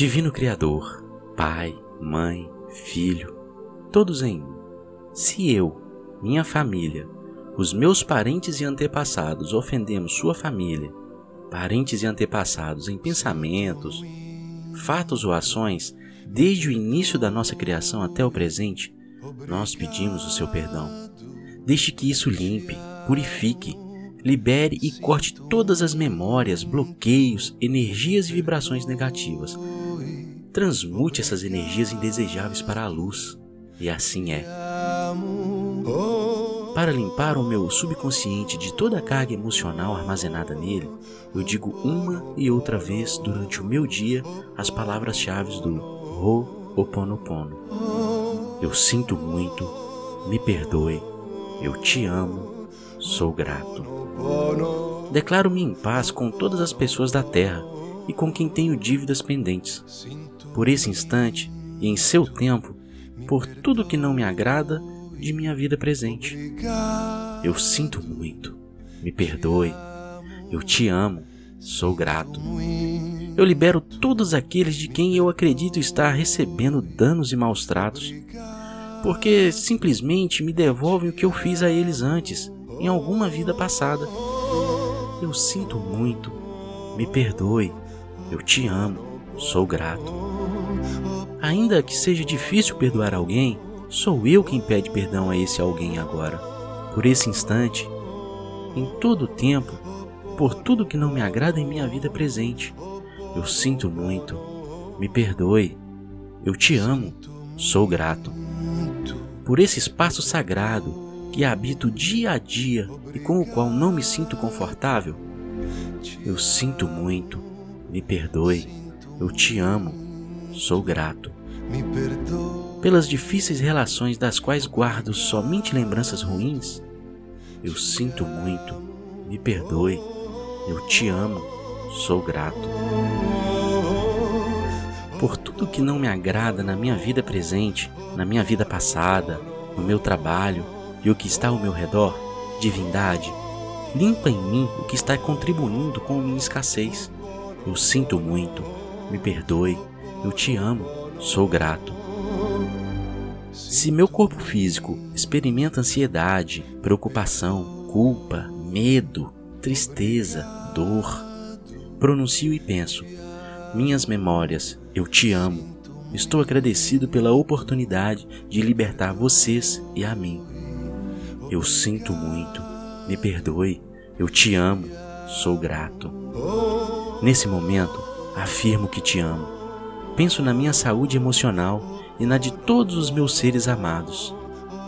Divino Criador, Pai, Mãe, Filho, todos em um. Se eu, minha família, os meus parentes e antepassados ofendemos sua família, parentes e antepassados em pensamentos, fatos ou ações, desde o início da nossa criação até o presente, nós pedimos o seu perdão. Deixe que isso limpe, purifique, libere e corte todas as memórias, bloqueios, energias e vibrações negativas. Transmute essas energias indesejáveis para a luz. E assim é. Para limpar o meu subconsciente de toda a carga emocional armazenada nele, eu digo uma e outra vez durante o meu dia as palavras-chave do Ho'oponopono. Eu sinto muito, me perdoe, eu te amo, sou grato. Declaro-me em paz com todas as pessoas da terra e com quem tenho dívidas pendentes. Por esse instante e em seu tempo, por tudo que não me agrada de minha vida presente. Eu sinto muito, me perdoe, eu te amo, sou grato. Eu libero todos aqueles de quem eu acredito estar recebendo danos e maus tratos, porque simplesmente me devolvem o que eu fiz a eles antes, em alguma vida passada. Eu sinto muito, me perdoe, eu te amo, sou grato. Ainda que seja difícil perdoar alguém, Sou eu quem pede perdão a esse alguém agora, por esse instante, em todo o tempo, por tudo que não me agrada em minha vida presente. Eu sinto muito, me perdoe, eu te amo, sou grato. Por esse espaço sagrado que habito dia a dia e com o qual não me sinto confortável, eu sinto muito, me perdoe, eu te amo, sou grato pelas difíceis relações das quais guardo somente lembranças ruins, eu sinto muito, me perdoe, eu te amo, sou grato. Por tudo que não me agrada na minha vida presente, na minha vida passada, no meu trabalho e o que está ao meu redor, divindade, limpa em mim o que está contribuindo com minha escassez. Eu sinto muito, me perdoe, eu te amo, sou grato. Se meu corpo físico experimenta ansiedade, preocupação, culpa, medo, tristeza, dor, pronuncio e penso: Minhas memórias, eu te amo. Estou agradecido pela oportunidade de libertar vocês e a mim. Eu sinto muito, me perdoe, eu te amo, sou grato. Nesse momento, afirmo que te amo. Penso na minha saúde emocional e na de todos os meus seres amados.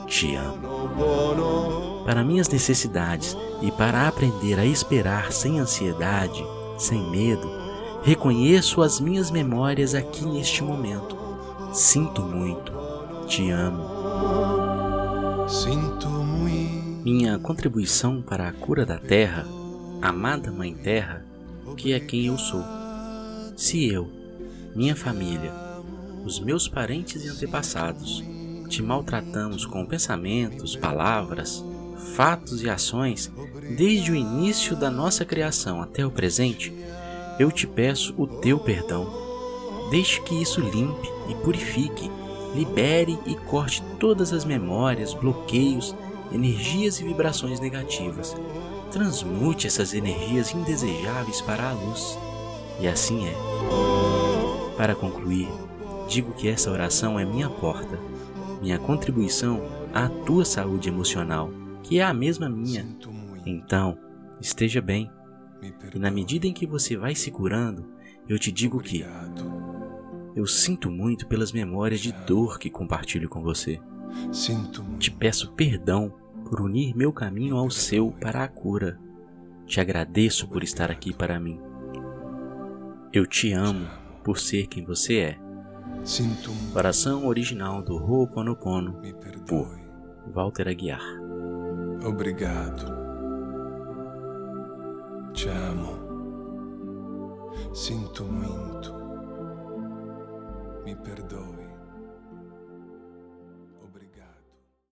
Te amo. Para minhas necessidades e para aprender a esperar sem ansiedade, sem medo, reconheço as minhas memórias aqui neste momento. Sinto muito. Te amo. Sinto muito. Minha contribuição para a cura da Terra, amada Mãe Terra, que é quem eu sou. Se eu, minha família, os meus parentes e antepassados, te maltratamos com pensamentos, palavras, fatos e ações desde o início da nossa criação até o presente, eu te peço o teu perdão. Deixe que isso limpe e purifique, libere e corte todas as memórias, bloqueios, energias e vibrações negativas. Transmute essas energias indesejáveis para a luz. E assim é. Para concluir, digo que essa oração é minha porta, minha contribuição à tua saúde emocional, que é a mesma minha. Então, esteja bem. E na medida em que você vai se curando, eu te digo que eu sinto muito pelas memórias de dor que compartilho com você. Te peço perdão por unir meu caminho ao seu para a cura. Te agradeço por estar aqui para mim. Eu te amo por ser quem você é. Sinto Oração original do Ho'oponopono por Walter Aguiar. Obrigado. Te amo. Sinto muito. Me perdoe.